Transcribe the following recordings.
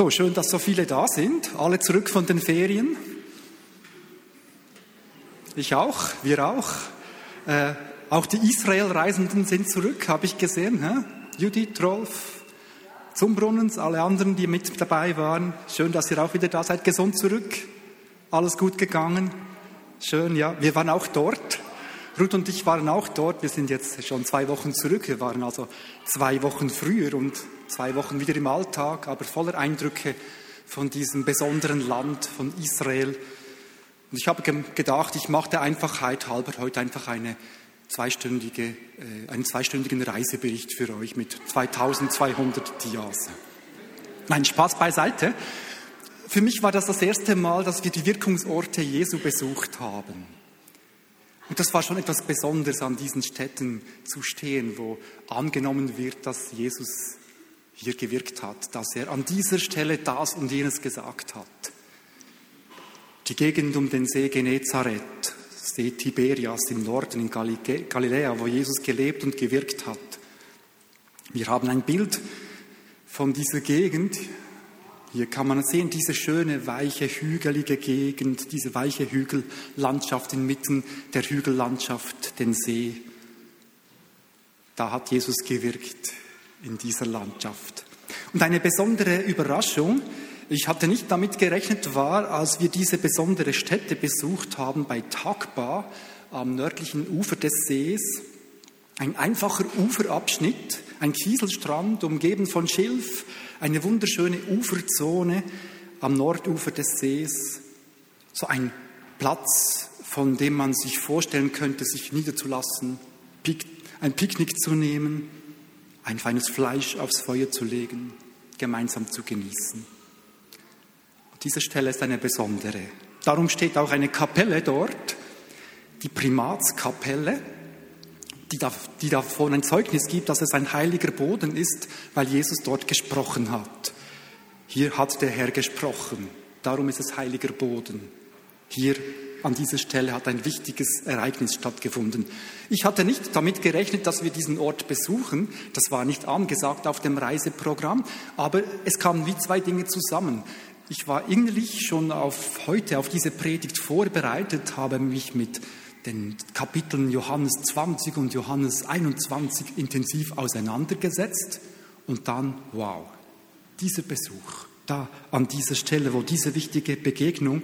So, schön, dass so viele da sind. Alle zurück von den Ferien. Ich auch, wir auch. Äh, auch die Israel-Reisenden sind zurück, habe ich gesehen. Hä? Judith, Rolf, Zumbrunnens, alle anderen, die mit dabei waren. Schön, dass ihr auch wieder da seid. Gesund zurück. Alles gut gegangen. Schön, ja. Wir waren auch dort. Ruth und ich waren auch dort. Wir sind jetzt schon zwei Wochen zurück. Wir waren also zwei Wochen früher und zwei Wochen wieder im Alltag, aber voller Eindrücke von diesem besonderen Land, von Israel. Und ich habe gedacht, ich mache der Einfachheit halber heute einfach eine zweistündige, äh, einen zweistündigen Reisebericht für euch mit 2200 Dias. Nein, Spaß beiseite. Für mich war das das erste Mal, dass wir die Wirkungsorte Jesu besucht haben. Und das war schon etwas Besonderes, an diesen Städten zu stehen, wo angenommen wird, dass Jesus hier gewirkt hat, dass er an dieser Stelle das und jenes gesagt hat. Die Gegend um den See Genezareth, See Tiberias im Norden in Galiläa, wo Jesus gelebt und gewirkt hat. Wir haben ein Bild von dieser Gegend, hier kann man sehen, diese schöne, weiche, hügelige Gegend, diese weiche Hügellandschaft inmitten der Hügellandschaft, den See. Da hat Jesus gewirkt in dieser Landschaft. Und eine besondere Überraschung, ich hatte nicht damit gerechnet, war, als wir diese besondere Stätte besucht haben bei Takba am nördlichen Ufer des Sees, ein einfacher Uferabschnitt, ein Kieselstrand, umgeben von Schilf, eine wunderschöne Uferzone am Nordufer des Sees, so ein Platz, von dem man sich vorstellen könnte, sich niederzulassen, ein Picknick zu nehmen, ein feines Fleisch aufs Feuer zu legen, gemeinsam zu genießen. Diese Stelle ist eine besondere. Darum steht auch eine Kapelle dort, die Primatskapelle, die, die davon ein Zeugnis gibt, dass es ein heiliger Boden ist, weil Jesus dort gesprochen hat. Hier hat der Herr gesprochen, darum ist es heiliger Boden. Hier an dieser Stelle hat ein wichtiges Ereignis stattgefunden. Ich hatte nicht damit gerechnet, dass wir diesen Ort besuchen. Das war nicht angesagt auf dem Reiseprogramm, aber es kamen wie zwei Dinge zusammen. Ich war innerlich schon auf heute, auf diese Predigt vorbereitet, habe mich mit den Kapiteln Johannes 20 und Johannes 21 intensiv auseinandergesetzt und dann, wow, dieser Besuch da an dieser Stelle, wo diese wichtige Begegnung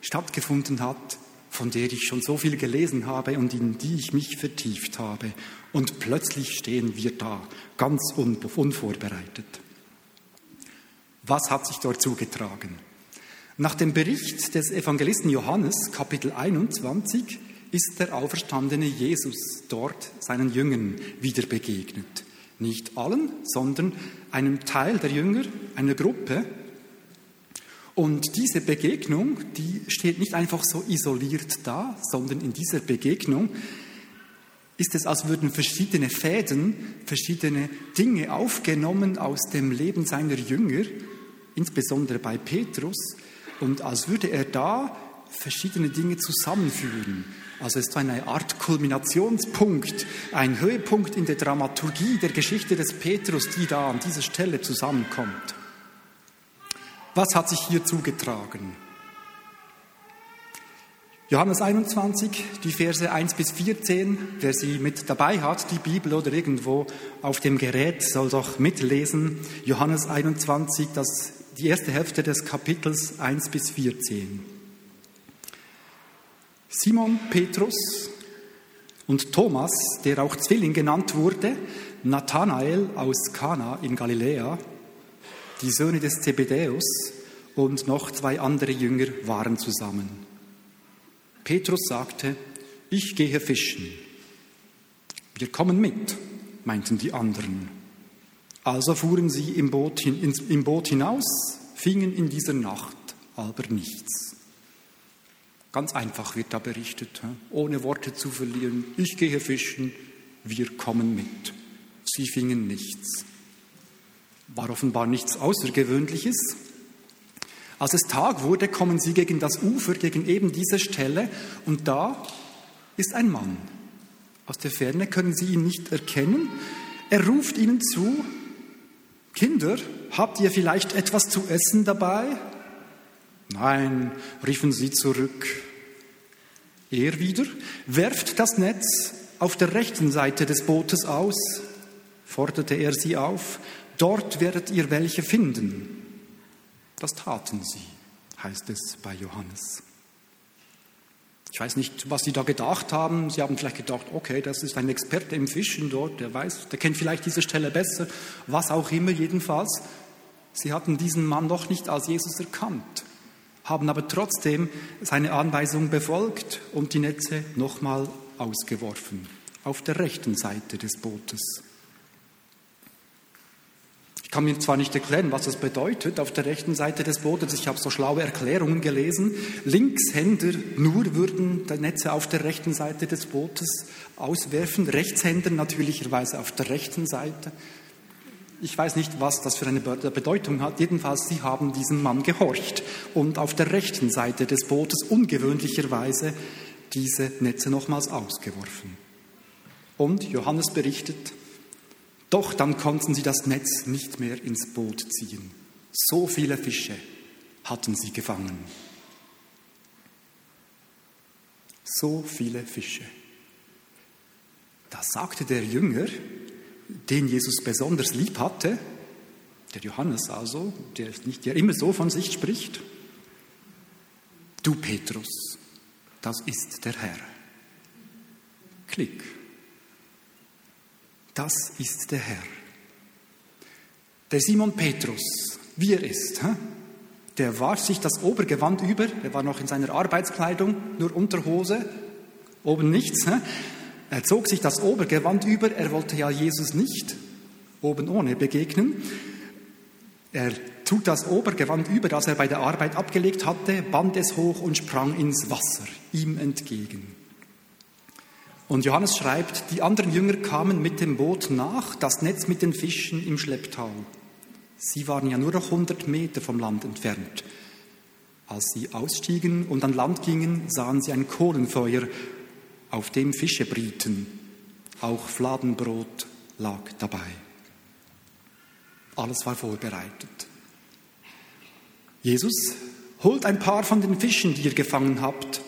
stattgefunden hat, von der ich schon so viel gelesen habe und in die ich mich vertieft habe. Und plötzlich stehen wir da, ganz unvorbereitet. Was hat sich dort zugetragen? Nach dem Bericht des Evangelisten Johannes, Kapitel 21, ist der auferstandene Jesus dort seinen Jüngern wieder begegnet. Nicht allen, sondern einem Teil der Jünger, einer Gruppe. Und diese Begegnung, die steht nicht einfach so isoliert da, sondern in dieser Begegnung ist es, als würden verschiedene Fäden, verschiedene Dinge aufgenommen aus dem Leben seiner Jünger, insbesondere bei Petrus, und als würde er da verschiedene Dinge zusammenführen. Also es ist eine Art Kulminationspunkt, ein Höhepunkt in der Dramaturgie der Geschichte des Petrus, die da an dieser Stelle zusammenkommt. Was hat sich hier zugetragen? Johannes 21, die Verse 1 bis 14, wer sie mit dabei hat, die Bibel oder irgendwo auf dem Gerät, soll doch mitlesen. Johannes 21, das, die erste Hälfte des Kapitels 1 bis 14. Simon Petrus und Thomas, der auch Zwilling genannt wurde, Nathanael aus Kana in Galiläa, die Söhne des Zebedäus und noch zwei andere Jünger waren zusammen. Petrus sagte, ich gehe fischen. Wir kommen mit, meinten die anderen. Also fuhren sie im Boot, hin, im Boot hinaus, fingen in dieser Nacht aber nichts. Ganz einfach wird da berichtet, ohne Worte zu verlieren. Ich gehe fischen, wir kommen mit. Sie fingen nichts. War offenbar nichts Außergewöhnliches. Als es Tag wurde, kommen sie gegen das Ufer, gegen eben diese Stelle, und da ist ein Mann. Aus der Ferne können sie ihn nicht erkennen. Er ruft ihnen zu, Kinder, habt ihr vielleicht etwas zu essen dabei? Nein, riefen sie zurück. Er wieder, werft das Netz auf der rechten Seite des Bootes aus, forderte er sie auf, dort werdet ihr welche finden. Das taten sie, heißt es bei Johannes. Ich weiß nicht, was Sie da gedacht haben. Sie haben vielleicht gedacht, okay, das ist ein Experte im Fischen dort, der weiß, der kennt vielleicht diese Stelle besser, was auch immer jedenfalls. Sie hatten diesen Mann noch nicht als Jesus erkannt, haben aber trotzdem seine Anweisung befolgt und die Netze nochmal ausgeworfen, auf der rechten Seite des Bootes. Ich kann mir zwar nicht erklären, was das bedeutet auf der rechten Seite des Bootes. Ich habe so schlaue Erklärungen gelesen. Linkshänder nur würden die Netze auf der rechten Seite des Bootes auswerfen. Rechtshänder natürlicherweise auf der rechten Seite. Ich weiß nicht, was das für eine Bedeutung hat. Jedenfalls, sie haben diesem Mann gehorcht und auf der rechten Seite des Bootes ungewöhnlicherweise diese Netze nochmals ausgeworfen. Und Johannes berichtet, doch dann konnten sie das Netz nicht mehr ins Boot ziehen. So viele Fische hatten sie gefangen. So viele Fische. Da sagte der Jünger, den Jesus besonders lieb hatte, der Johannes also, der nicht der immer so von sich spricht, du Petrus, das ist der Herr. Klick das ist der Herr. Der Simon Petrus, wie er ist, der warf sich das Obergewand über, er war noch in seiner Arbeitskleidung, nur Unterhose, oben nichts. Er zog sich das Obergewand über, er wollte ja Jesus nicht oben ohne begegnen. Er zog das Obergewand über, das er bei der Arbeit abgelegt hatte, band es hoch und sprang ins Wasser ihm entgegen. Und Johannes schreibt, die anderen Jünger kamen mit dem Boot nach, das Netz mit den Fischen im Schlepptau. Sie waren ja nur noch 100 Meter vom Land entfernt. Als sie ausstiegen und an Land gingen, sahen sie ein Kohlenfeuer, auf dem Fische brieten. Auch Fladenbrot lag dabei. Alles war vorbereitet. Jesus, holt ein paar von den Fischen, die ihr gefangen habt,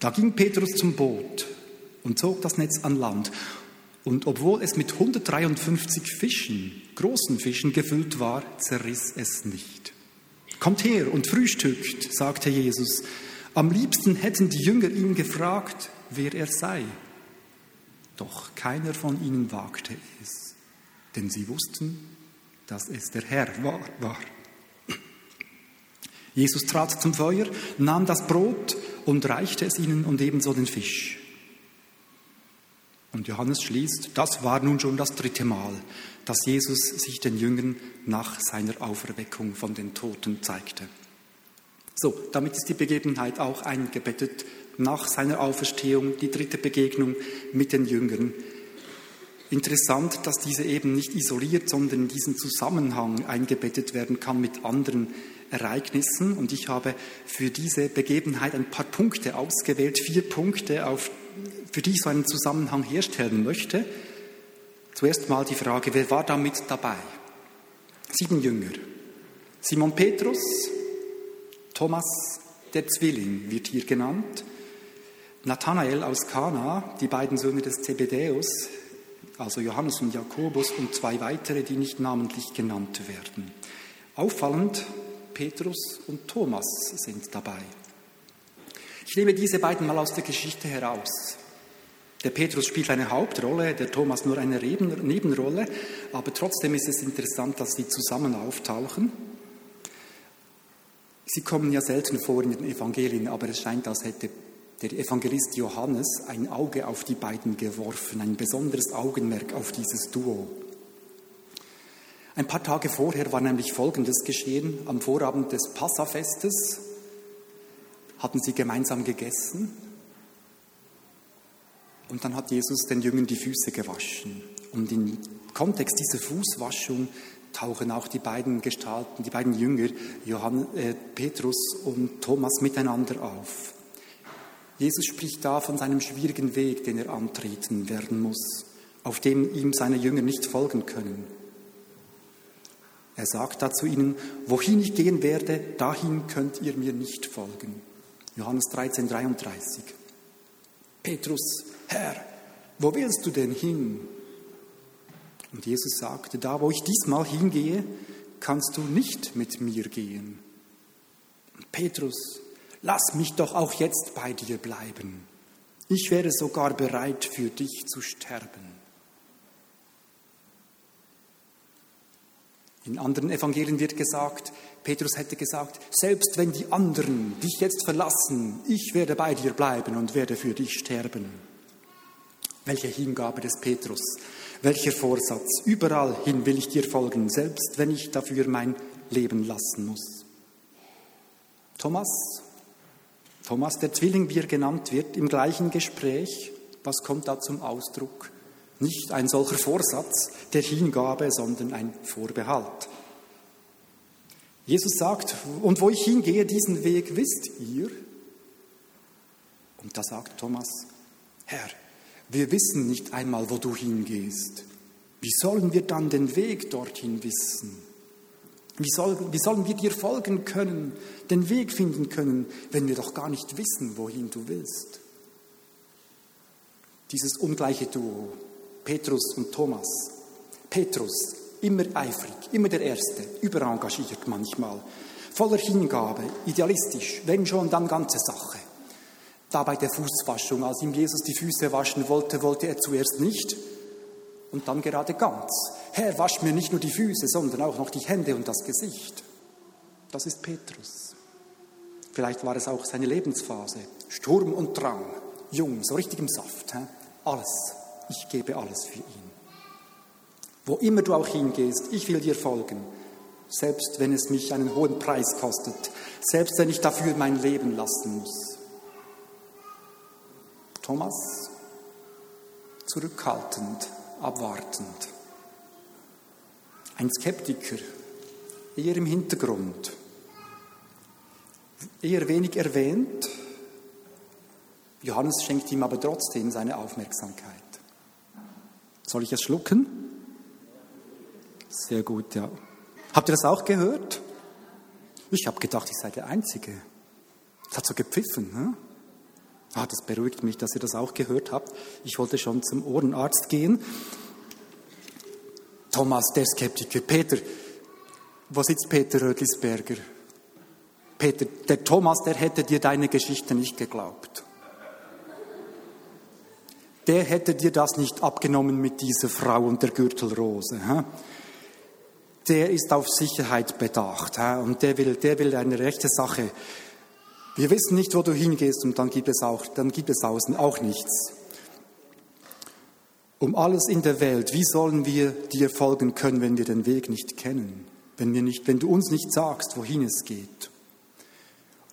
da ging Petrus zum Boot und zog das Netz an Land. Und obwohl es mit 153 Fischen, großen Fischen gefüllt war, zerriss es nicht. Kommt her und frühstückt, sagte Jesus. Am liebsten hätten die Jünger ihn gefragt, wer er sei. Doch keiner von ihnen wagte es, denn sie wussten, dass es der Herr war. war. Jesus trat zum Feuer, nahm das Brot und reichte es ihnen und ebenso den Fisch. Und Johannes schließt, das war nun schon das dritte Mal, dass Jesus sich den Jüngern nach seiner Auferweckung von den Toten zeigte. So, damit ist die Begebenheit auch eingebettet nach seiner Auferstehung, die dritte Begegnung mit den Jüngern. Interessant, dass diese eben nicht isoliert, sondern in diesen Zusammenhang eingebettet werden kann mit anderen Ereignissen. Und ich habe für diese Begebenheit ein paar Punkte ausgewählt, vier Punkte, auf, für die ich so einen Zusammenhang herstellen möchte. Zuerst mal die Frage, wer war da mit dabei? Sieben Jünger. Simon Petrus, Thomas, der Zwilling wird hier genannt, Nathanael aus Kana, die beiden Söhne des Zebedäus, also Johannes und Jakobus und zwei weitere, die nicht namentlich genannt werden. Auffallend, Petrus und Thomas sind dabei. Ich nehme diese beiden mal aus der Geschichte heraus. Der Petrus spielt eine Hauptrolle, der Thomas nur eine Nebenrolle, aber trotzdem ist es interessant, dass sie zusammen auftauchen. Sie kommen ja selten vor in den Evangelien, aber es scheint, als hätte der Evangelist Johannes ein Auge auf die beiden geworfen, ein besonderes Augenmerk auf dieses Duo. Ein paar Tage vorher war nämlich Folgendes geschehen. Am Vorabend des Passafestes hatten sie gemeinsam gegessen und dann hat Jesus den Jüngern die Füße gewaschen. Und im Kontext dieser Fußwaschung tauchen auch die beiden Gestalten, die beiden Jünger, Johann, äh, Petrus und Thomas, miteinander auf. Jesus spricht da von seinem schwierigen Weg, den er antreten werden muss, auf dem ihm seine Jünger nicht folgen können. Er sagt da zu ihnen, wohin ich gehen werde, dahin könnt ihr mir nicht folgen. Johannes 13, 33. Petrus, Herr, wo willst du denn hin? Und Jesus sagte, da wo ich diesmal hingehe, kannst du nicht mit mir gehen. Und Petrus, lass mich doch auch jetzt bei dir bleiben. Ich wäre sogar bereit, für dich zu sterben. In anderen Evangelien wird gesagt, Petrus hätte gesagt, selbst wenn die anderen dich jetzt verlassen, ich werde bei dir bleiben und werde für dich sterben. Welche Hingabe des Petrus, welcher Vorsatz, überall hin will ich dir folgen, selbst wenn ich dafür mein Leben lassen muss. Thomas, Thomas der Zwilling, wie er genannt wird, im gleichen Gespräch, was kommt da zum Ausdruck? Nicht ein solcher Vorsatz der Hingabe, sondern ein Vorbehalt. Jesus sagt, und wo ich hingehe, diesen Weg wisst ihr. Und da sagt Thomas, Herr, wir wissen nicht einmal, wo du hingehst. Wie sollen wir dann den Weg dorthin wissen? Wie, soll, wie sollen wir dir folgen können, den Weg finden können, wenn wir doch gar nicht wissen, wohin du willst? Dieses ungleiche Duo, Petrus und Thomas. Petrus, immer eifrig, immer der Erste, überengagiert manchmal, voller Hingabe, idealistisch, wenn schon, dann ganze Sache. Da bei der Fußwaschung, als ihm Jesus die Füße waschen wollte, wollte er zuerst nicht und dann gerade ganz. Herr, wasch mir nicht nur die Füße, sondern auch noch die Hände und das Gesicht. Das ist Petrus. Vielleicht war es auch seine Lebensphase. Sturm und Drang, jung, so richtig im Saft. He? Alles. Ich gebe alles für ihn. Wo immer du auch hingehst, ich will dir folgen, selbst wenn es mich einen hohen Preis kostet, selbst wenn ich dafür mein Leben lassen muss. Thomas, zurückhaltend, abwartend. Ein Skeptiker, eher im Hintergrund, eher wenig erwähnt. Johannes schenkt ihm aber trotzdem seine Aufmerksamkeit. Soll ich es schlucken? Sehr gut, ja. Habt ihr das auch gehört? Ich habe gedacht, ich sei der Einzige. Es hat so gepfiffen. Ne? Ah, das beruhigt mich, dass ihr das auch gehört habt. Ich wollte schon zum Ohrenarzt gehen. Thomas, der Skeptiker. Peter, wo sitzt Peter Rödlisberger? Peter, der Thomas, der hätte dir deine Geschichte nicht geglaubt der hätte dir das nicht abgenommen mit dieser Frau und der Gürtelrose. Der ist auf Sicherheit bedacht und der will, der will eine rechte Sache. Wir wissen nicht, wo du hingehst und dann gibt es auch, dann gibt es außen auch nichts. Um alles in der Welt, wie sollen wir dir folgen können, wenn wir den Weg nicht kennen? Wenn, wir nicht, wenn du uns nicht sagst, wohin es geht?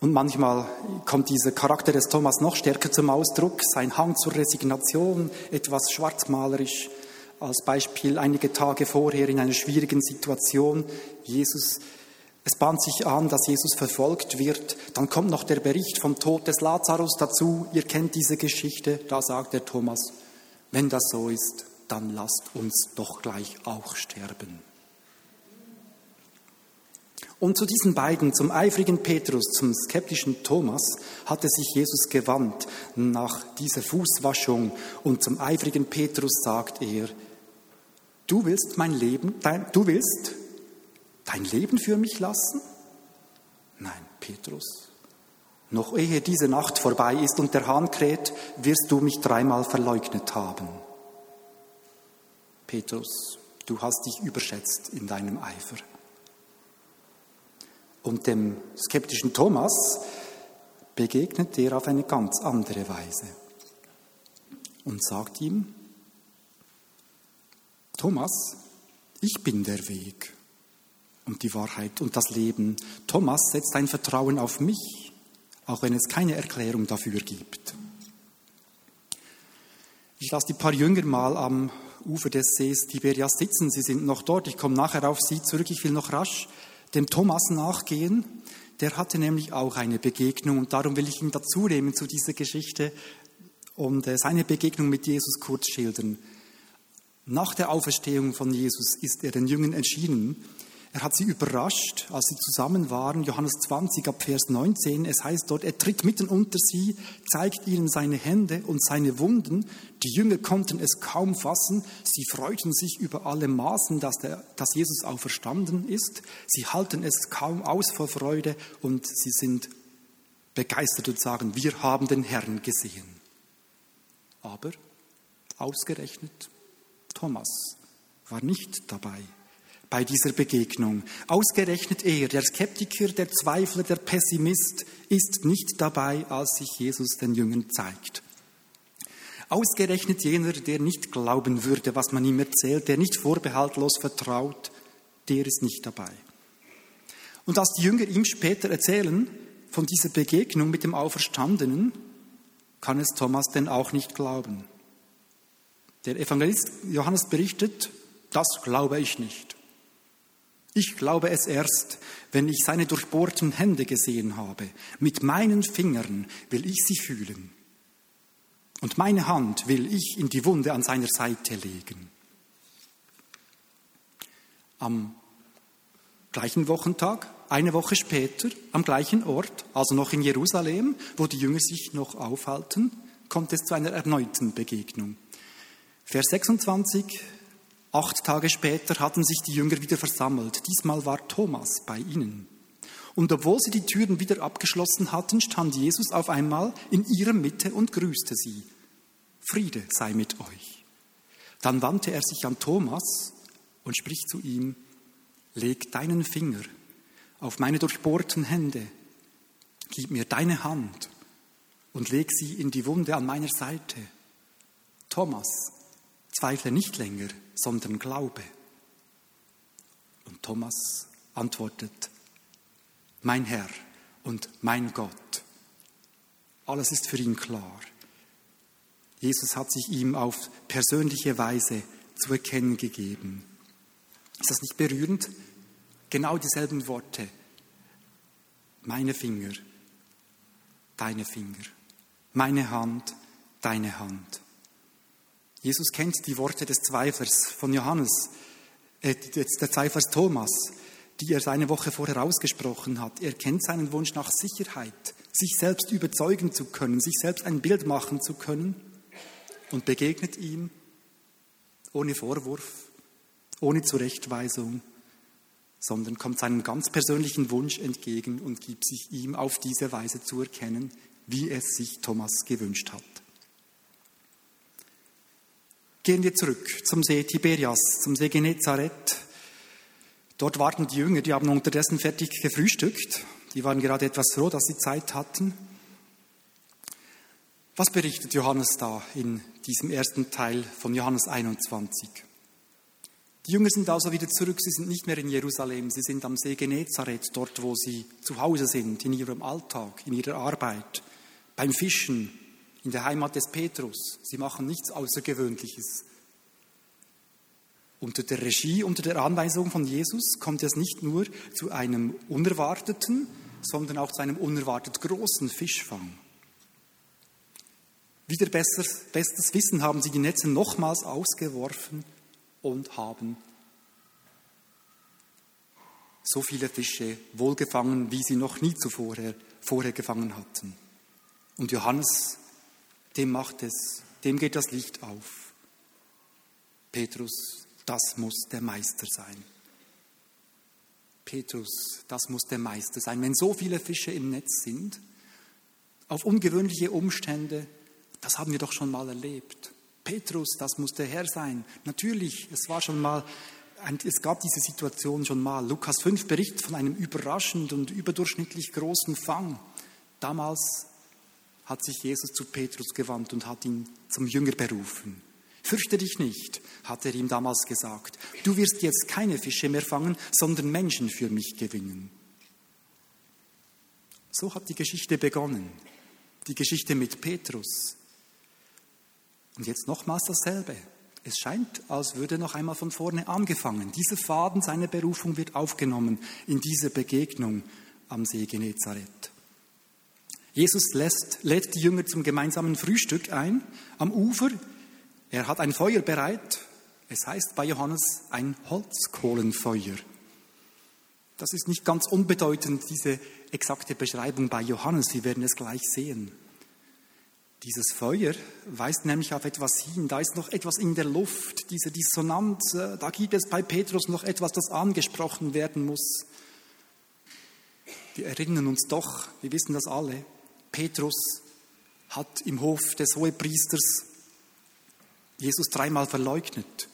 Und manchmal kommt dieser Charakter des Thomas noch stärker zum Ausdruck, sein Hang zur Resignation, etwas schwarzmalerisch. Als Beispiel einige Tage vorher in einer schwierigen Situation, Jesus, es bahnt sich an, dass Jesus verfolgt wird. Dann kommt noch der Bericht vom Tod des Lazarus dazu. Ihr kennt diese Geschichte. Da sagt der Thomas, wenn das so ist, dann lasst uns doch gleich auch sterben. Und zu diesen beiden, zum eifrigen Petrus, zum skeptischen Thomas, hatte sich Jesus gewandt nach dieser Fußwaschung. Und zum eifrigen Petrus sagt er, du willst mein Leben, dein, du willst dein Leben für mich lassen? Nein, Petrus, noch ehe diese Nacht vorbei ist und der Hahn kräht, wirst du mich dreimal verleugnet haben. Petrus, du hast dich überschätzt in deinem Eifer. Und dem skeptischen Thomas begegnet er auf eine ganz andere Weise und sagt ihm, Thomas, ich bin der Weg und die Wahrheit und das Leben. Thomas setzt ein Vertrauen auf mich, auch wenn es keine Erklärung dafür gibt. Ich lasse die paar Jünger mal am Ufer des Sees Tiberias sitzen. Sie sind noch dort. Ich komme nachher auf Sie zurück. Ich will noch rasch dem Thomas nachgehen. Der hatte nämlich auch eine Begegnung und darum will ich ihn dazu nehmen zu dieser Geschichte und äh, seine Begegnung mit Jesus kurz schildern. Nach der Auferstehung von Jesus ist er den Jüngern erschienen. Er hat sie überrascht, als sie zusammen waren. Johannes 20 ab Vers 19. Es heißt dort, er tritt mitten unter sie, zeigt ihnen seine Hände und seine Wunden. Die Jünger konnten es kaum fassen. Sie freuten sich über alle Maßen, dass, der, dass Jesus auferstanden ist. Sie halten es kaum aus vor Freude und sie sind begeistert und sagen, wir haben den Herrn gesehen. Aber ausgerechnet Thomas war nicht dabei bei dieser Begegnung. Ausgerechnet er, der Skeptiker, der Zweifler, der Pessimist, ist nicht dabei, als sich Jesus den Jüngern zeigt. Ausgerechnet jener, der nicht glauben würde, was man ihm erzählt, der nicht vorbehaltlos vertraut, der ist nicht dabei. Und als die Jünger ihm später erzählen von dieser Begegnung mit dem Auferstandenen, kann es Thomas denn auch nicht glauben. Der Evangelist Johannes berichtet, das glaube ich nicht. Ich glaube es erst, wenn ich seine durchbohrten Hände gesehen habe. Mit meinen Fingern will ich sie fühlen. Und meine Hand will ich in die Wunde an seiner Seite legen. Am gleichen Wochentag, eine Woche später, am gleichen Ort, also noch in Jerusalem, wo die Jünger sich noch aufhalten, kommt es zu einer erneuten Begegnung. Vers 26 Acht Tage später hatten sich die Jünger wieder versammelt. Diesmal war Thomas bei ihnen. Und obwohl sie die Türen wieder abgeschlossen hatten, stand Jesus auf einmal in ihrer Mitte und grüßte sie. Friede sei mit euch. Dann wandte er sich an Thomas und spricht zu ihm, leg deinen Finger auf meine durchbohrten Hände, gib mir deine Hand und leg sie in die Wunde an meiner Seite. Thomas, zweifle nicht länger, sondern Glaube. Und Thomas antwortet, mein Herr und mein Gott. Alles ist für ihn klar. Jesus hat sich ihm auf persönliche Weise zu erkennen gegeben. Ist das nicht berührend? Genau dieselben Worte. Meine Finger, deine Finger. Meine Hand, deine Hand. Jesus kennt die Worte des Zweifers von Johannes, äh, des Zweifers Thomas, die er seine Woche vorher ausgesprochen hat. Er kennt seinen Wunsch nach Sicherheit, sich selbst überzeugen zu können, sich selbst ein Bild machen zu können und begegnet ihm ohne Vorwurf, ohne Zurechtweisung, sondern kommt seinem ganz persönlichen Wunsch entgegen und gibt sich ihm auf diese Weise zu erkennen, wie es sich Thomas gewünscht hat. Gehen wir zurück zum See Tiberias, zum See Genezareth. Dort warten die Jünger, die haben unterdessen fertig gefrühstückt. Die waren gerade etwas froh, dass sie Zeit hatten. Was berichtet Johannes da in diesem ersten Teil von Johannes 21? Die Jünger sind also wieder zurück, sie sind nicht mehr in Jerusalem, sie sind am See Genezareth, dort wo sie zu Hause sind, in ihrem Alltag, in ihrer Arbeit, beim Fischen, in der Heimat des Petrus. Sie machen nichts Außergewöhnliches. Unter der Regie, unter der Anweisung von Jesus kommt es nicht nur zu einem unerwarteten, sondern auch zu einem unerwartet großen Fischfang. Wieder besseres, bestes Wissen haben sie die Netze nochmals ausgeworfen und haben so viele Fische wohlgefangen, wie sie noch nie zuvor vorher gefangen hatten. Und Johannes dem macht es, dem geht das Licht auf. Petrus, das muss der Meister sein. Petrus, das muss der Meister sein. Wenn so viele Fische im Netz sind, auf ungewöhnliche Umstände, das haben wir doch schon mal erlebt. Petrus, das muss der Herr sein. Natürlich, es war schon mal, es gab diese Situation schon mal. Lukas 5 berichtet von einem überraschend und überdurchschnittlich großen Fang. Damals hat sich Jesus zu Petrus gewandt und hat ihn zum Jünger berufen. Fürchte dich nicht, hat er ihm damals gesagt. Du wirst jetzt keine Fische mehr fangen, sondern Menschen für mich gewinnen. So hat die Geschichte begonnen. Die Geschichte mit Petrus. Und jetzt nochmals dasselbe. Es scheint, als würde noch einmal von vorne angefangen. Dieser Faden seiner Berufung wird aufgenommen in dieser Begegnung am See Genezareth. Jesus lässt, lädt die Jünger zum gemeinsamen Frühstück ein am Ufer. Er hat ein Feuer bereit. Es heißt bei Johannes ein Holzkohlenfeuer. Das ist nicht ganz unbedeutend, diese exakte Beschreibung bei Johannes. Sie werden es gleich sehen. Dieses Feuer weist nämlich auf etwas hin. Da ist noch etwas in der Luft, diese Dissonanz. Äh, da gibt es bei Petrus noch etwas, das angesprochen werden muss. Wir erinnern uns doch, wir wissen das alle, Petrus hat im Hof des Hohepriesters Jesus dreimal verleugnet.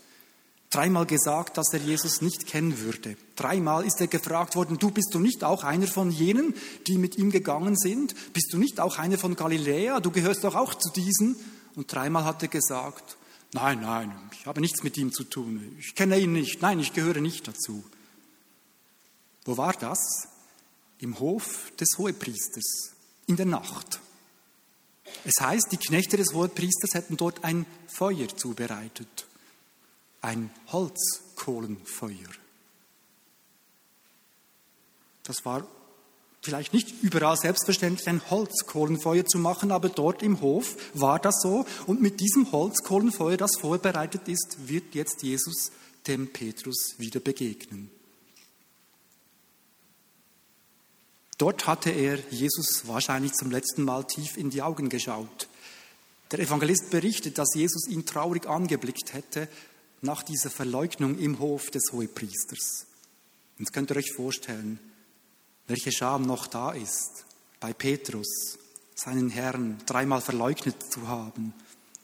Dreimal gesagt, dass er Jesus nicht kennen würde. Dreimal ist er gefragt worden, du bist du nicht auch einer von jenen, die mit ihm gegangen sind? Bist du nicht auch einer von Galiläa? Du gehörst doch auch zu diesen. Und dreimal hat er gesagt, nein, nein, ich habe nichts mit ihm zu tun. Ich kenne ihn nicht. Nein, ich gehöre nicht dazu. Wo war das? Im Hof des Hohepriesters, in der Nacht. Es heißt, die Knechte des Hohepriesters hätten dort ein Feuer zubereitet ein Holzkohlenfeuer. Das war vielleicht nicht überall selbstverständlich, ein Holzkohlenfeuer zu machen, aber dort im Hof war das so. Und mit diesem Holzkohlenfeuer, das vorbereitet ist, wird jetzt Jesus dem Petrus wieder begegnen. Dort hatte er Jesus wahrscheinlich zum letzten Mal tief in die Augen geschaut. Der Evangelist berichtet, dass Jesus ihn traurig angeblickt hätte nach dieser Verleugnung im Hof des Hohepriesters. Jetzt könnt ihr euch vorstellen, welche Scham noch da ist bei Petrus, seinen Herrn dreimal verleugnet zu haben.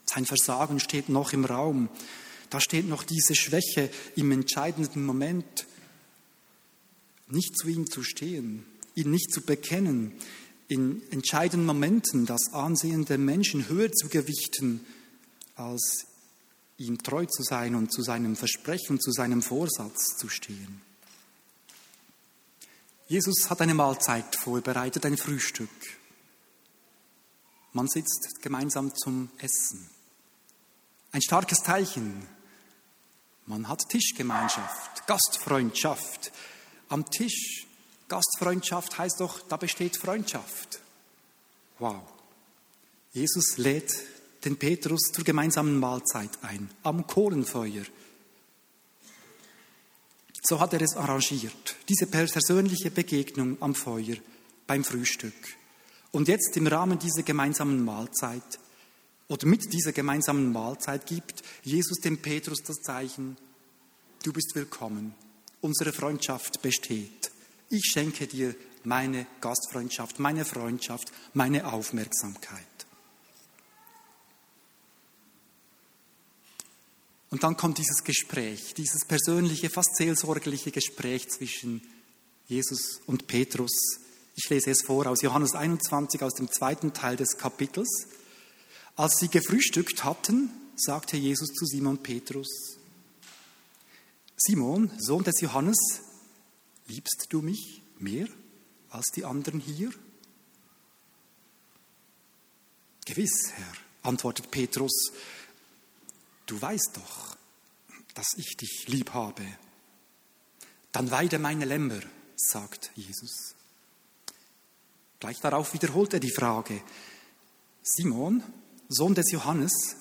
Sein Versagen steht noch im Raum. Da steht noch diese Schwäche im entscheidenden Moment, nicht zu ihm zu stehen, ihn nicht zu bekennen, in entscheidenden Momenten das Ansehen der Menschen höher zu gewichten als ihm treu zu sein und zu seinem Versprechen, zu seinem Vorsatz zu stehen. Jesus hat eine Mahlzeit vorbereitet, ein Frühstück. Man sitzt gemeinsam zum Essen. Ein starkes Teilchen. Man hat Tischgemeinschaft, Gastfreundschaft. Am Tisch, Gastfreundschaft heißt doch, da besteht Freundschaft. Wow. Jesus lädt den Petrus zur gemeinsamen Mahlzeit ein, am Kohlenfeuer. So hat er es arrangiert, diese persönliche Begegnung am Feuer beim Frühstück. Und jetzt im Rahmen dieser gemeinsamen Mahlzeit oder mit dieser gemeinsamen Mahlzeit gibt Jesus dem Petrus das Zeichen, du bist willkommen, unsere Freundschaft besteht. Ich schenke dir meine Gastfreundschaft, meine Freundschaft, meine Aufmerksamkeit. Und dann kommt dieses Gespräch, dieses persönliche, fast seelsorgliche Gespräch zwischen Jesus und Petrus. Ich lese es vor aus Johannes 21, aus dem zweiten Teil des Kapitels. Als sie gefrühstückt hatten, sagte Jesus zu Simon Petrus, Simon, Sohn des Johannes, liebst du mich mehr als die anderen hier? Gewiss, Herr, antwortet Petrus, du weißt doch, dass ich dich lieb habe. Dann weide meine Lämmer, sagt Jesus. Gleich darauf wiederholt er die Frage, Simon, Sohn des Johannes,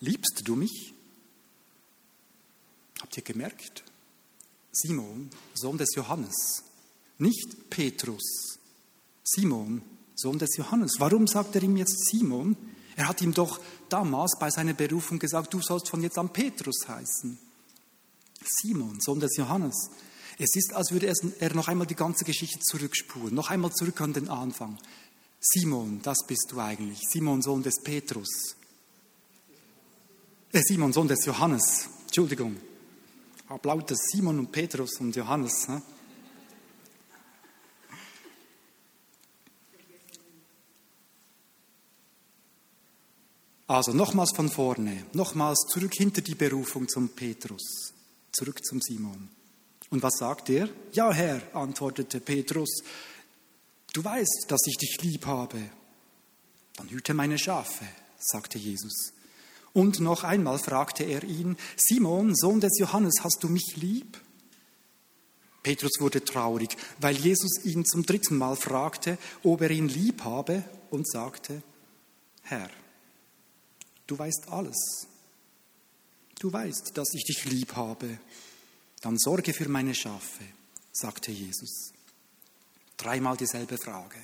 liebst du mich? Habt ihr gemerkt? Simon, Sohn des Johannes, nicht Petrus. Simon, Sohn des Johannes. Warum sagt er ihm jetzt Simon? Er hat ihm doch damals bei seiner Berufung gesagt, du sollst von jetzt an Petrus heißen. Simon, Sohn des Johannes. Es ist, als würde er noch einmal die ganze Geschichte zurückspulen, noch einmal zurück an den Anfang. Simon, das bist du eigentlich. Simon, Sohn des Petrus. Äh, Simon, Sohn des Johannes. Entschuldigung. Lauter Simon und Petrus und Johannes. Ne? Also nochmals von vorne, nochmals zurück hinter die Berufung zum Petrus, zurück zum Simon. Und was sagt er? Ja, Herr, antwortete Petrus, du weißt, dass ich dich lieb habe. Dann hüte meine Schafe, sagte Jesus. Und noch einmal fragte er ihn, Simon, Sohn des Johannes, hast du mich lieb? Petrus wurde traurig, weil Jesus ihn zum dritten Mal fragte, ob er ihn lieb habe und sagte, Herr, Du weißt alles. Du weißt, dass ich dich lieb habe. Dann sorge für meine Schafe. sagte Jesus. Dreimal dieselbe Frage.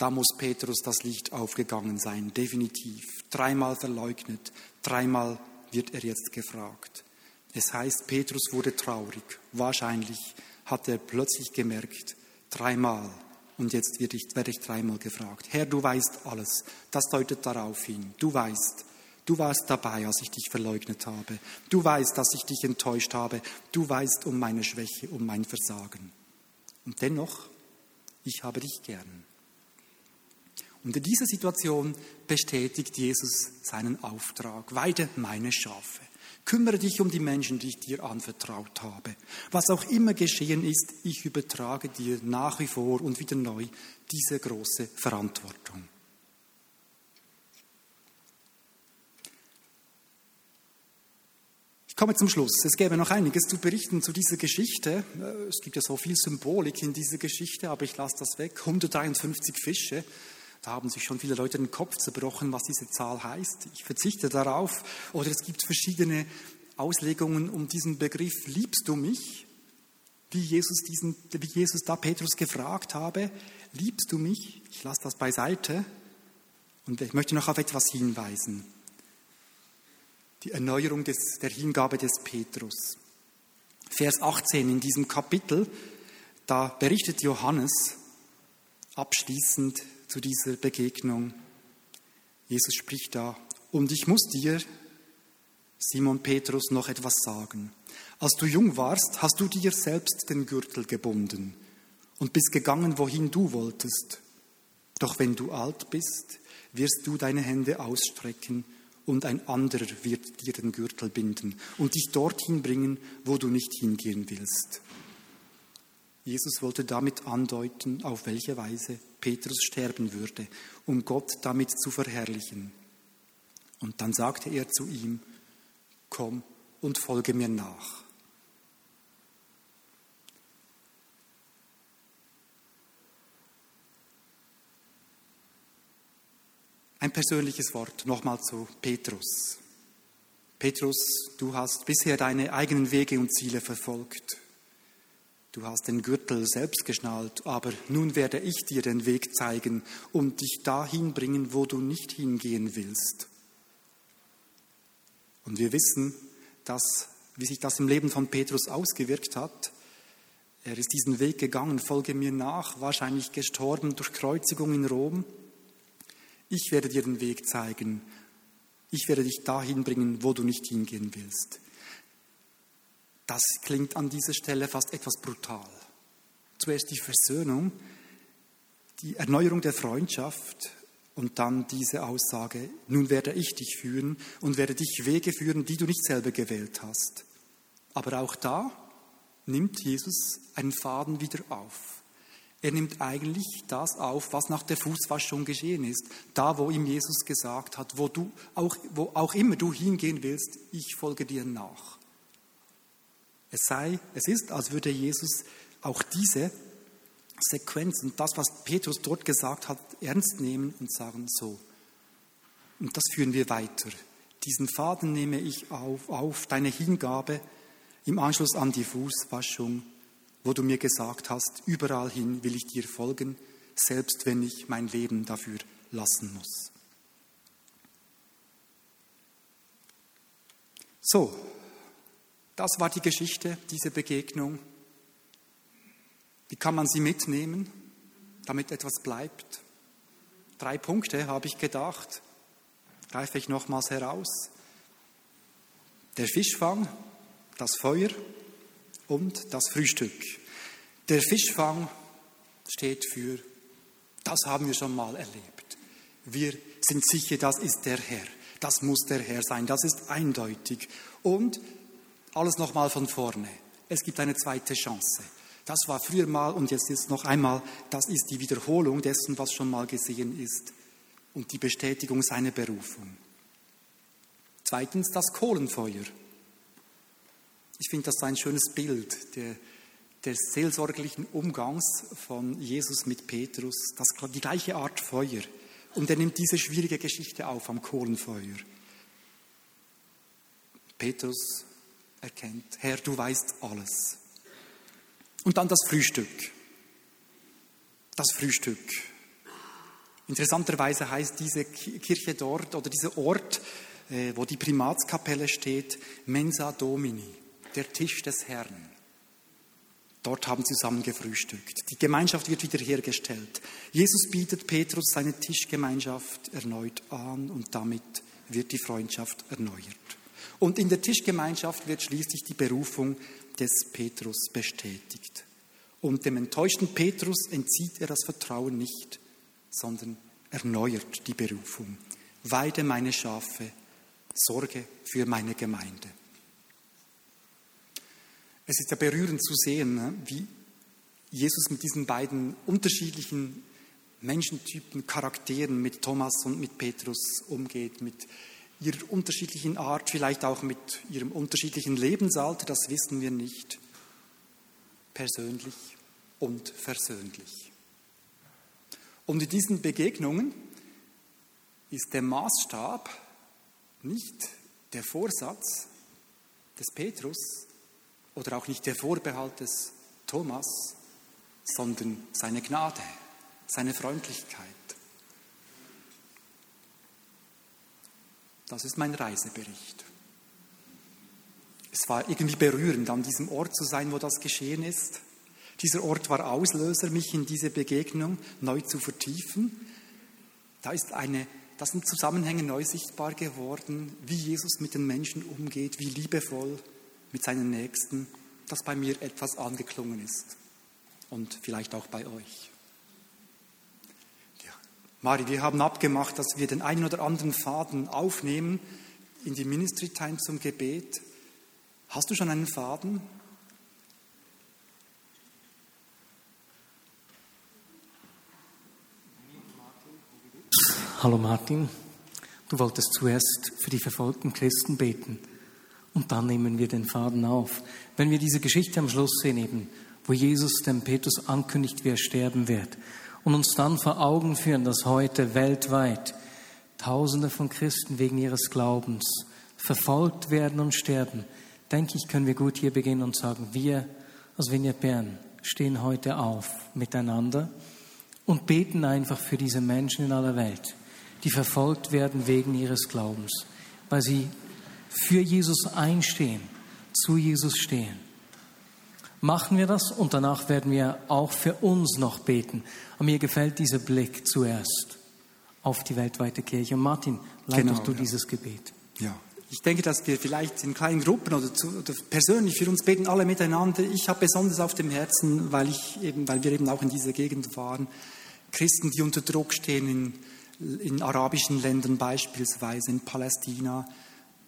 Da muss Petrus das Licht aufgegangen sein, definitiv. Dreimal verleugnet, dreimal wird er jetzt gefragt. Es heißt, Petrus wurde traurig. Wahrscheinlich hat er plötzlich gemerkt, dreimal. Und jetzt werde ich, werde ich dreimal gefragt. Herr, du weißt alles. Das deutet darauf hin. Du weißt. Du warst dabei, als ich dich verleugnet habe. Du weißt, dass ich dich enttäuscht habe. Du weißt um meine Schwäche, um mein Versagen. Und dennoch, ich habe dich gern. Und in dieser Situation bestätigt Jesus seinen Auftrag. Weide meine Schafe. Kümmere dich um die Menschen, die ich dir anvertraut habe. Was auch immer geschehen ist, ich übertrage dir nach wie vor und wieder neu diese große Verantwortung. Ich komme zum Schluss. Es gäbe noch einiges zu berichten zu dieser Geschichte. Es gibt ja so viel Symbolik in dieser Geschichte, aber ich lasse das weg. 153 Fische. Da haben sich schon viele Leute den Kopf zerbrochen, was diese Zahl heißt. Ich verzichte darauf. Oder es gibt verschiedene Auslegungen um diesen Begriff, liebst du mich? Wie Jesus, diesen, wie Jesus da Petrus gefragt habe, liebst du mich? Ich lasse das beiseite und ich möchte noch auf etwas hinweisen. Die Erneuerung des, der Hingabe des Petrus. Vers 18 in diesem Kapitel, da berichtet Johannes abschließend zu dieser Begegnung. Jesus spricht da, und ich muss dir, Simon Petrus, noch etwas sagen. Als du jung warst, hast du dir selbst den Gürtel gebunden und bist gegangen, wohin du wolltest. Doch wenn du alt bist, wirst du deine Hände ausstrecken und ein anderer wird dir den Gürtel binden und dich dorthin bringen, wo du nicht hingehen willst. Jesus wollte damit andeuten, auf welche Weise Petrus sterben würde, um Gott damit zu verherrlichen. Und dann sagte er zu ihm, komm und folge mir nach. Ein persönliches Wort nochmal zu Petrus. Petrus, du hast bisher deine eigenen Wege und Ziele verfolgt. Du hast den Gürtel selbst geschnallt, aber nun werde ich dir den Weg zeigen und dich dahin bringen, wo du nicht hingehen willst. Und wir wissen, dass, wie sich das im Leben von Petrus ausgewirkt hat. Er ist diesen Weg gegangen, folge mir nach, wahrscheinlich gestorben durch Kreuzigung in Rom. Ich werde dir den Weg zeigen. Ich werde dich dahin bringen, wo du nicht hingehen willst. Das klingt an dieser Stelle fast etwas brutal. Zuerst die Versöhnung, die Erneuerung der Freundschaft und dann diese Aussage, nun werde ich dich führen und werde dich Wege führen, die du nicht selber gewählt hast. Aber auch da nimmt Jesus einen Faden wieder auf. Er nimmt eigentlich das auf, was nach der Fußwaschung geschehen ist. Da, wo ihm Jesus gesagt hat, wo du auch, wo auch immer du hingehen willst, ich folge dir nach. Es sei, es ist, als würde Jesus auch diese Sequenz und das, was Petrus dort gesagt hat, ernst nehmen und sagen, so. Und das führen wir weiter. Diesen Faden nehme ich auf, auf deine Hingabe im Anschluss an die Fußwaschung, wo du mir gesagt hast, überall hin will ich dir folgen, selbst wenn ich mein Leben dafür lassen muss. So, das war die Geschichte, diese Begegnung. Wie kann man sie mitnehmen, damit etwas bleibt? Drei Punkte habe ich gedacht, greife ich nochmals heraus. Der Fischfang, das Feuer und das Frühstück. Der Fischfang steht für, das haben wir schon mal erlebt. Wir sind sicher, das ist der Herr. Das muss der Herr sein. Das ist eindeutig. Und alles nochmal von vorne. Es gibt eine zweite Chance. Das war früher mal und jetzt ist noch einmal, das ist die Wiederholung dessen, was schon mal gesehen ist und die Bestätigung seiner Berufung. Zweitens das Kohlenfeuer. Ich finde das ein schönes Bild der, des seelsorglichen Umgangs von Jesus mit Petrus. Das, die gleiche Art Feuer. Und er nimmt diese schwierige Geschichte auf am Kohlenfeuer. Petrus erkennt, Herr, du weißt alles. Und dann das Frühstück. Das Frühstück. Interessanterweise heißt diese Kirche dort oder dieser Ort, äh, wo die Primatskapelle steht, Mensa Domini, der Tisch des Herrn. Dort haben zusammen gefrühstückt. Die Gemeinschaft wird wiederhergestellt. Jesus bietet Petrus seine Tischgemeinschaft erneut an und damit wird die Freundschaft erneuert. Und in der Tischgemeinschaft wird schließlich die Berufung des Petrus bestätigt. Und dem enttäuschten Petrus entzieht er das Vertrauen nicht, sondern erneuert die Berufung. Weide meine Schafe, sorge für meine Gemeinde. Es ist ja berührend zu sehen, ne, wie Jesus mit diesen beiden unterschiedlichen Menschentypen, Charakteren, mit Thomas und mit Petrus umgeht, mit ihrer unterschiedlichen Art, vielleicht auch mit ihrem unterschiedlichen Lebensalter, das wissen wir nicht. Persönlich und versöhnlich. Und in diesen Begegnungen ist der Maßstab nicht der Vorsatz des Petrus oder auch nicht der Vorbehalt des Thomas, sondern seine Gnade, seine Freundlichkeit. Das ist mein Reisebericht. Es war irgendwie berührend, an diesem Ort zu sein, wo das geschehen ist. Dieser Ort war Auslöser, mich in diese Begegnung neu zu vertiefen. Da ist eine, das sind Zusammenhänge neu sichtbar geworden, wie Jesus mit den Menschen umgeht, wie liebevoll mit seinen Nächsten, das bei mir etwas angeklungen ist und vielleicht auch bei euch. Mari, wir haben abgemacht, dass wir den einen oder anderen Faden aufnehmen in die Ministry Time zum Gebet. Hast du schon einen Faden? Hallo Martin, du wolltest zuerst für die verfolgten Christen beten und dann nehmen wir den Faden auf. Wenn wir diese Geschichte am Schluss sehen, eben, wo Jesus dem Petrus ankündigt, wie er sterben wird und uns dann vor Augen führen, dass heute weltweit Tausende von Christen wegen ihres Glaubens verfolgt werden und sterben, denke ich, können wir gut hier beginnen und sagen, wir als Vineyard Bern stehen heute auf miteinander und beten einfach für diese Menschen in aller Welt die verfolgt werden wegen ihres Glaubens, weil sie für Jesus einstehen, zu Jesus stehen. Machen wir das und danach werden wir auch für uns noch beten. Und mir gefällt dieser Blick zuerst auf die weltweite Kirche. Und Martin, leitest genau, du ja. dieses Gebet? Ja. Ich denke, dass wir vielleicht in kleinen Gruppen oder, zu, oder persönlich für uns beten alle miteinander. Ich habe besonders auf dem Herzen, weil ich eben, weil wir eben auch in dieser Gegend waren, Christen, die unter Druck stehen in in arabischen Ländern beispielsweise, in Palästina,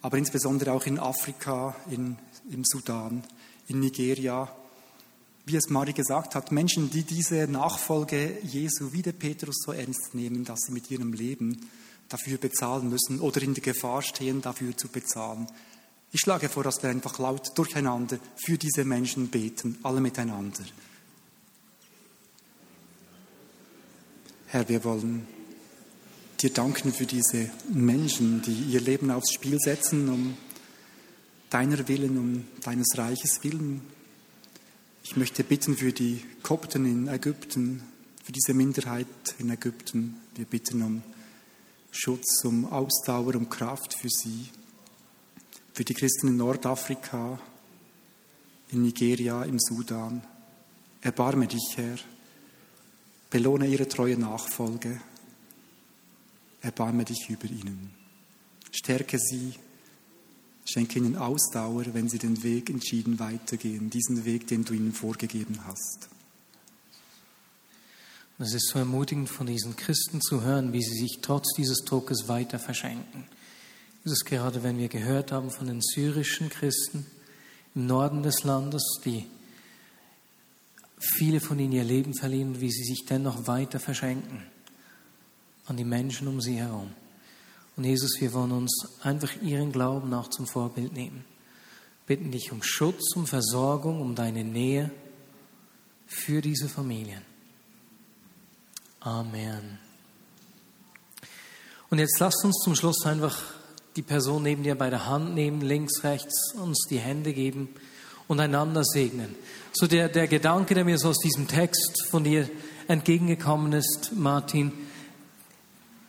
aber insbesondere auch in Afrika, in, im Sudan, in Nigeria. Wie es Mari gesagt hat, Menschen, die diese Nachfolge Jesu wie der Petrus so ernst nehmen, dass sie mit ihrem Leben dafür bezahlen müssen oder in der Gefahr stehen, dafür zu bezahlen. Ich schlage vor, dass wir einfach laut durcheinander für diese Menschen beten, alle miteinander. Herr, wir wollen dir danken für diese Menschen, die ihr Leben aufs Spiel setzen, um deiner Willen, um deines Reiches willen. Ich möchte bitten für die Kopten in Ägypten, für diese Minderheit in Ägypten. Wir bitten um Schutz, um Ausdauer, um Kraft für sie. Für die Christen in Nordafrika, in Nigeria, im Sudan. Erbarme dich, Herr. Belohne ihre treue Nachfolge. Erbarme dich über ihnen. Stärke sie, schenke ihnen Ausdauer, wenn sie den Weg entschieden weitergehen, diesen Weg, den du ihnen vorgegeben hast. Es ist so ermutigend von diesen Christen zu hören, wie sie sich trotz dieses Druckes weiter verschenken. Es ist gerade, wenn wir gehört haben von den syrischen Christen im Norden des Landes, die viele von ihnen ihr Leben verlieren, wie sie sich dennoch weiter verschenken an die Menschen um sie herum. Und Jesus, wir wollen uns einfach ihren Glauben auch zum Vorbild nehmen. Bitten dich um Schutz, um Versorgung, um deine Nähe für diese Familien. Amen. Und jetzt lasst uns zum Schluss einfach die Person neben dir bei der Hand nehmen, links, rechts, uns die Hände geben und einander segnen. So der, der Gedanke, der mir so aus diesem Text von dir entgegengekommen ist, Martin,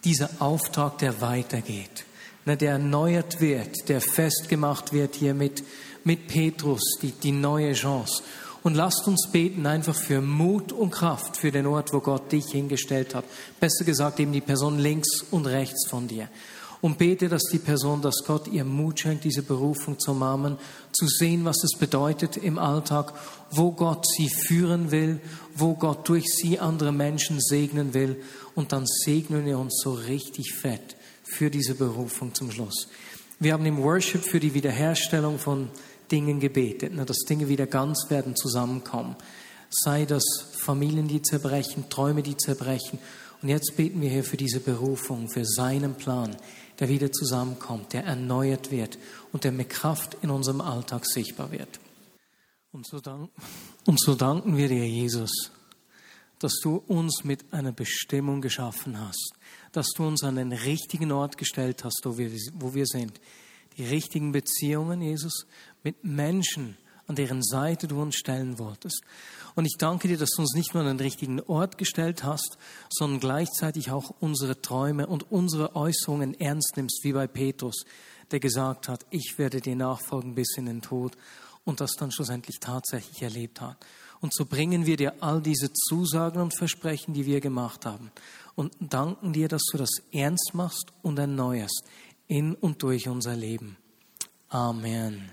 dieser Auftrag, der weitergeht, ne, der erneuert wird, der festgemacht wird hier mit, mit Petrus, die, die neue Chance. Und lasst uns beten einfach für Mut und Kraft für den Ort, wo Gott dich hingestellt hat. Besser gesagt, eben die Person links und rechts von dir. Und bete, dass die Person, dass Gott ihr Mut schenkt, diese Berufung zu umarmen, zu sehen, was es bedeutet im Alltag, wo Gott sie führen will, wo Gott durch sie andere Menschen segnen will. Und dann segnen wir uns so richtig fett für diese Berufung zum Schluss. Wir haben im Worship für die Wiederherstellung von Dingen gebetet, dass Dinge wieder ganz werden, zusammenkommen. Sei das Familien, die zerbrechen, Träume, die zerbrechen. Und jetzt beten wir hier für diese Berufung, für seinen Plan, der wieder zusammenkommt, der erneuert wird und der mit Kraft in unserem Alltag sichtbar wird. Und so, dank, und so danken wir dir, Jesus, dass du uns mit einer Bestimmung geschaffen hast, dass du uns an den richtigen Ort gestellt hast, wo wir, wo wir sind. Die richtigen Beziehungen, Jesus, mit Menschen, an deren Seite du uns stellen wolltest. Und ich danke dir, dass du uns nicht nur an den richtigen Ort gestellt hast, sondern gleichzeitig auch unsere Träume und unsere Äußerungen ernst nimmst, wie bei Petrus, der gesagt hat, ich werde dir nachfolgen bis in den Tod und das dann schlussendlich tatsächlich erlebt hat. Und so bringen wir dir all diese Zusagen und Versprechen, die wir gemacht haben und danken dir, dass du das ernst machst und erneuerst in und durch unser Leben. Amen.